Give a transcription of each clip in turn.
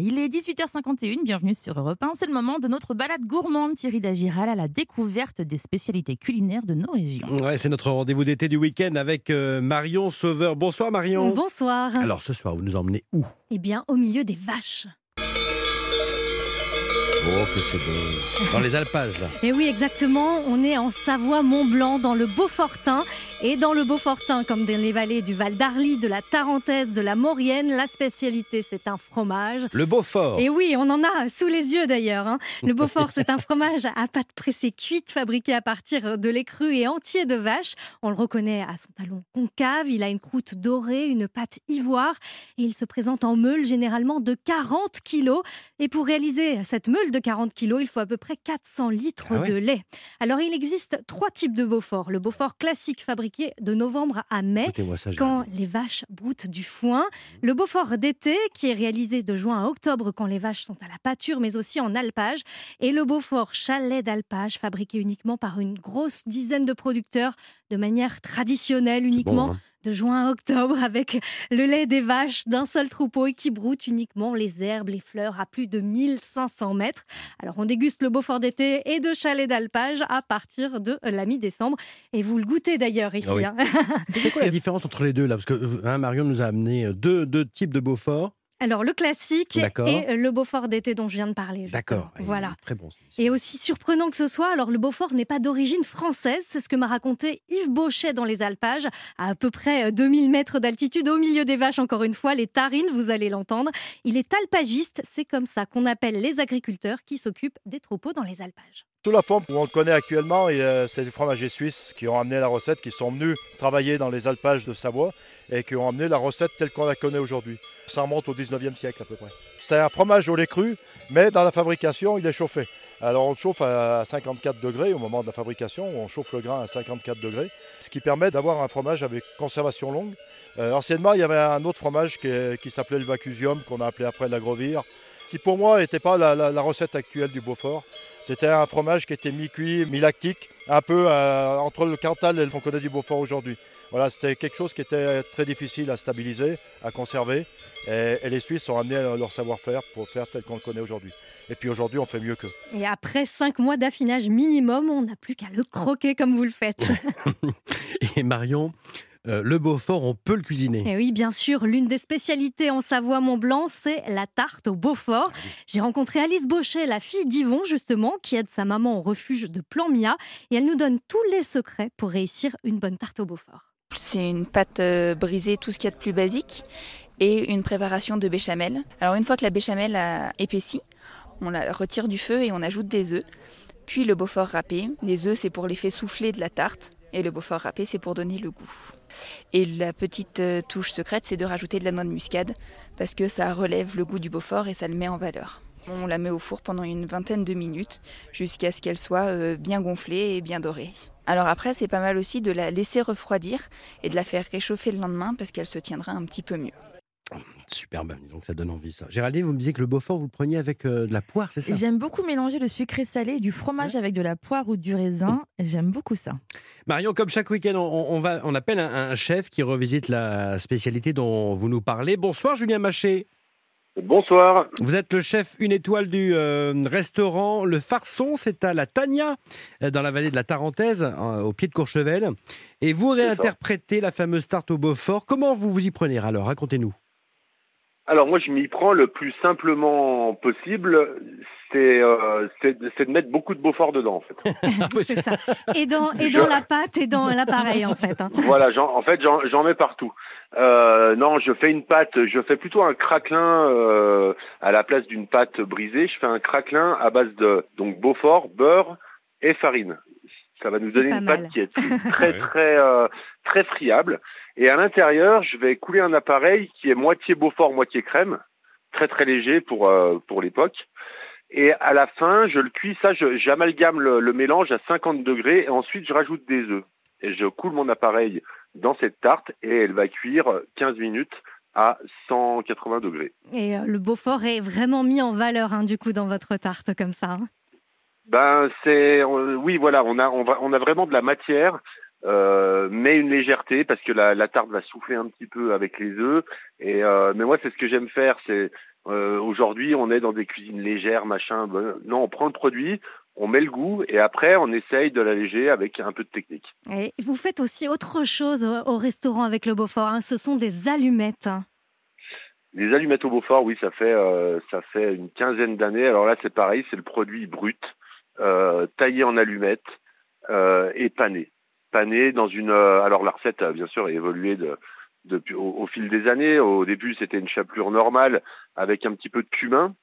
Il est 18h51, bienvenue sur Europe 1. C'est le moment de notre balade gourmande Thierry Dagiral à la découverte des spécialités culinaires de nos régions. Ouais, c'est notre rendez-vous d'été du week-end avec euh, Marion Sauveur. Bonsoir Marion. Bonsoir. Alors ce soir, vous nous emmenez où? Eh bien, au milieu des vaches. Oh, que c'est beau. Dans les alpages, là. Et oui, exactement. On est en Savoie-Mont-Blanc, dans le Beaufortin. Et dans le Beaufortin, comme dans les vallées du Val d'Arly, de la Tarentaise, de la Maurienne, la spécialité, c'est un fromage. Le Beaufort. Et oui, on en a sous les yeux d'ailleurs. hein. Le Beaufort, c'est un fromage à pâte pressée cuite, fabriqué à partir de lait cru et entier de vache. On le reconnaît à son talon concave. Il a une croûte dorée, une pâte ivoire. Et il se présente en meule, généralement de 40 kilos. Et pour réaliser cette meule de 40 kilos, il faut à peu près 400 litres Ah ouais de lait. Alors, il existe trois types de Beaufort. Le Beaufort classique, fabriqué de novembre à mai ça, quand les vaches broutent du foin. Le Beaufort d'été, qui est réalisé de juin à octobre quand les vaches sont à la pâture, mais aussi en alpage. Et le Beaufort chalet d'alpage, fabriqué uniquement par une grosse dizaine de producteurs de manière traditionnelle, uniquement Bon, hein. De juin à octobre, avec le lait des vaches d'un seul troupeau et qui broute uniquement les herbes, les fleurs à plus de 1500 mètres. Alors on déguste le Beaufort d'été et de chalet d'alpage à partir de la mi-décembre. Et vous le goûtez d'ailleurs ici. Ah oui. hein. C'est quoi la différence entre les deux là? Parce que hein, Marion nous a amené euh, deux, deux types de Beaufort. Alors le classique et le Beaufort d'été dont je viens de parler. D'accord. Voilà. Très bon. Et aussi surprenant que ce soit, alors le Beaufort n'est pas d'origine française, c'est ce que m'a raconté Yves Beauchet dans les Alpages, à à peu près euh, 2000 mètres d'altitude, au milieu des vaches encore une fois, les tarines, vous allez l'entendre. Il est alpagiste, c'est comme ça qu'on appelle les agriculteurs qui s'occupent des troupeaux dans les alpages. La forme où on le connaît actuellement, euh, c'est les fromagers suisses qui ont amené la recette, qui sont venus travailler dans les alpages de Savoie et qui ont amené la recette telle qu'on la connaît aujourd'hui. Ça remonte au 19e siècle à peu près. C'est un fromage au lait cru, mais dans la fabrication, il est chauffé. Alors on le chauffe à 54 degrés au moment de la fabrication, on chauffe le grain à 54 degrés, ce qui permet d'avoir un fromage avec conservation longue. Euh, anciennement, il y avait un autre fromage qui, qui s'appelait le Vacusium, qu'on a appelé après l'agrovire, qui pour moi n'était pas la, la- la recette actuelle du Beaufort. C'était un fromage qui était mi-cuit, mi-lactique, un peu euh, entre le Cantal et le qu'on connaît du Beaufort aujourd'hui. Voilà, c'était quelque chose qui était très difficile à stabiliser, à conserver. Et, et les Suisses ont amené leur savoir-faire pour faire tel qu'on le connaît aujourd'hui. Et puis aujourd'hui, on fait mieux qu'eux. Et après cinq mois d'affinage minimum, on n'a plus qu'à le croquer comme vous le faites. Et Marion, euh, le Beaufort, on peut le cuisiner. Et oui, bien sûr, l'une des spécialités en Savoie-Mont-Blanc, c'est la tarte au Beaufort. J'ai rencontré Alice Bauchet, la fille d'Yvon, justement, qui aide sa maman au refuge de Plan-Mia, et elle nous donne tous les secrets pour réussir une bonne tarte au Beaufort. C'est une pâte euh, brisée, tout ce qu'il y a de plus basique, et une préparation de béchamel. Alors une fois que la béchamel a épaissi, on la retire du feu et on ajoute des œufs. Puis le Beaufort râpé. Les œufs, c'est pour l'effet soufflé de la tarte, et le Beaufort râpé, c'est pour donner le goût. Et la petite euh, touche secrète, c'est de rajouter de la noix de muscade, parce que ça relève le goût du Beaufort et ça le met en valeur. On la met au four pendant une vingtaine de minutes, jusqu'à ce qu'elle soit euh, bien gonflée et bien dorée. Alors après, c'est pas mal aussi de la laisser refroidir et de la faire réchauffer le lendemain parce qu'elle se tiendra un petit peu mieux. Superbe, donc ça donne envie ça. Géraldine, vous me disiez que le Beaufort, vous le preniez avec euh, de la poire, c'est ça? J'aime beaucoup mélanger le sucré salé et du fromage avec de la poire ou du raisin. J'aime beaucoup ça. Marion, comme chaque week-end, on, on va, on appelle un, un chef qui revisite la spécialité dont vous nous parlez. Bonsoir Julien Maché. Bonsoir. Vous êtes le chef une étoile du euh, restaurant Le Farçon, c'est à la Tania, euh, dans la vallée de la Tarentaise, euh, au pied de Courchevel. Et vous réinterprétez la fameuse tarte au Beaufort. Comment vous vous y prenez alors? Racontez-nous. Alors moi je m'y prends le plus simplement possible, c'est euh, c'est de c'est de mettre beaucoup de Beaufort dedans en fait. c'est ça. Et dans, et dans la pâte et dans l'appareil, en fait. hein. voilà, j'en- en fait j'en j'en mets partout. Euh, non, je fais une pâte, je fais plutôt un craquelin euh, à la place d'une pâte brisée. Je fais un craquelin à base de donc Beaufort, beurre et farine. Ça va nous donner une mal. pâte qui est très très euh, très friable. Et à l'intérieur, je vais couler un appareil qui est moitié Beaufort, moitié crème, très très léger pour euh, pour l'époque. Et à la fin, je le cuis, ça, j'amalgame le, le mélange à 50 degrés et ensuite je rajoute des œufs. Et je coule mon appareil dans cette tarte et elle va cuire 15 minutes à 180 degrés. Et euh, le Beaufort est vraiment mis en valeur, hein, du coup, dans votre tarte, comme ça. hein. Ben c'est euh, oui voilà on a on, va, on a vraiment de la matière euh, mais une légèreté parce que la, la tarte va souffler un petit peu avec les œufs et euh, mais moi c'est ce que j'aime faire c'est Euh, Aujourd'hui, on est dans des cuisines légères, machin. Ben, non, on prend le produit, on met le goût et après, on essaye de l'alléger avec un peu de technique. Et vous faites aussi autre chose au au restaurant avec le Beaufort. hein. Ce sont des allumettes. hein. Les allumettes au Beaufort, oui, ça fait ça fait une quinzaine d'années. Alors là, c'est pareil, c'est le produit brut, taillé en allumettes euh, et pané. Pané dans une. euh, alors la recette, bien sûr, a évolué au, au fil des années. Au début, c'était une chapelure normale avec un petit peu de cumin.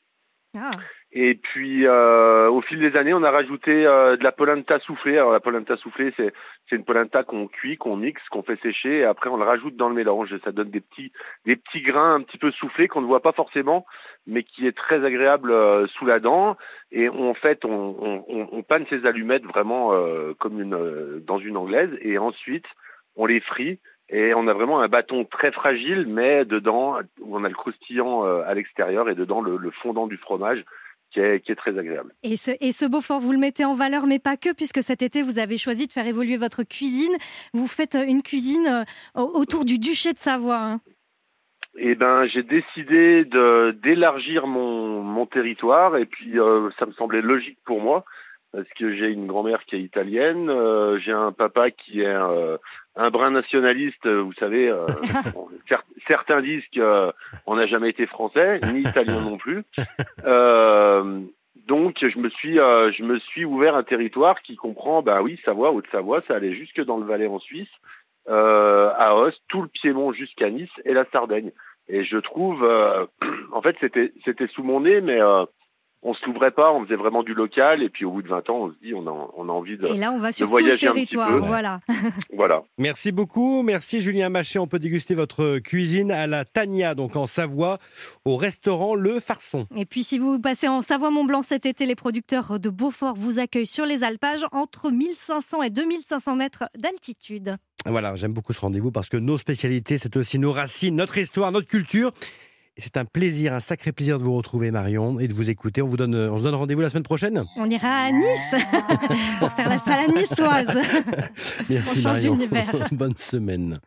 Ah. Et puis, euh, au fil des années, on a rajouté euh, de la polenta soufflée. Alors, la polenta soufflée, c'est c'est une polenta qu'on cuit, qu'on mixe, qu'on fait sécher, et après on le rajoute dans le mélange. Et ça donne des petits des petits grains un petit peu soufflés qu'on ne voit pas forcément, mais qui est très agréable euh, sous la dent. Et en fait, on, on, on- panne ces allumettes vraiment euh, comme une euh, dans une anglaise, et ensuite on les frit. Et on a vraiment un bâton très fragile, mais dedans, on a le croustillant euh, à l'extérieur et dedans le fondant du fromage qui est, qui est très agréable. Et ce, et ce Beaufort, vous le mettez en valeur, mais pas que, puisque cet été, vous avez choisi de faire évoluer votre cuisine. Vous faites une cuisine euh, autour du duché de Savoie. hein. Eh ben, j'ai décidé d'élargir mon, mon territoire et puis euh, ça me semblait logique pour moi parce que j'ai une grand-mère qui est italienne, euh, j'ai un papa qui est euh, un brin nationaliste, vous savez. euh, bon, cer- certains disent qu'on n'a jamais été français, ni italien non plus. Donc je me suis je me suis ouvert un territoire qui comprend, ben oui, Savoie, Haute-Savoie, ça allait jusque dans le Valais en Suisse à Os, tout le Piémont jusqu'à Nice et la Sardaigne. Et je trouve, en fait, c'était c'était sous mon nez, mais on s'ouvrait pas, on faisait vraiment du local. Et puis au bout de 20 ans, on se dit, on a, on a envie de, Et là, on va sur tout le territoire. Voilà. voilà. Merci beaucoup. Merci Julien Machet. On peut déguster votre cuisine à la Tania, donc en Savoie, au restaurant Le Farçon. Et puis, si vous passez en Savoie-Mont-Blanc cet été, les producteurs de Beaufort vous accueillent sur les alpages entre 1500 et 2500 mètres d'altitude. Voilà, j'aime beaucoup ce rendez-vous parce que nos spécialités, c'est aussi nos racines, notre histoire, notre culture. C'est un plaisir, un sacré plaisir de vous retrouver, Marion, et de vous écouter. On vous donne, on se donne rendez-vous la semaine prochaine. On ira à Nice pour faire la salade niçoise. Merci On change Marion. d'univers. Bonne semaine.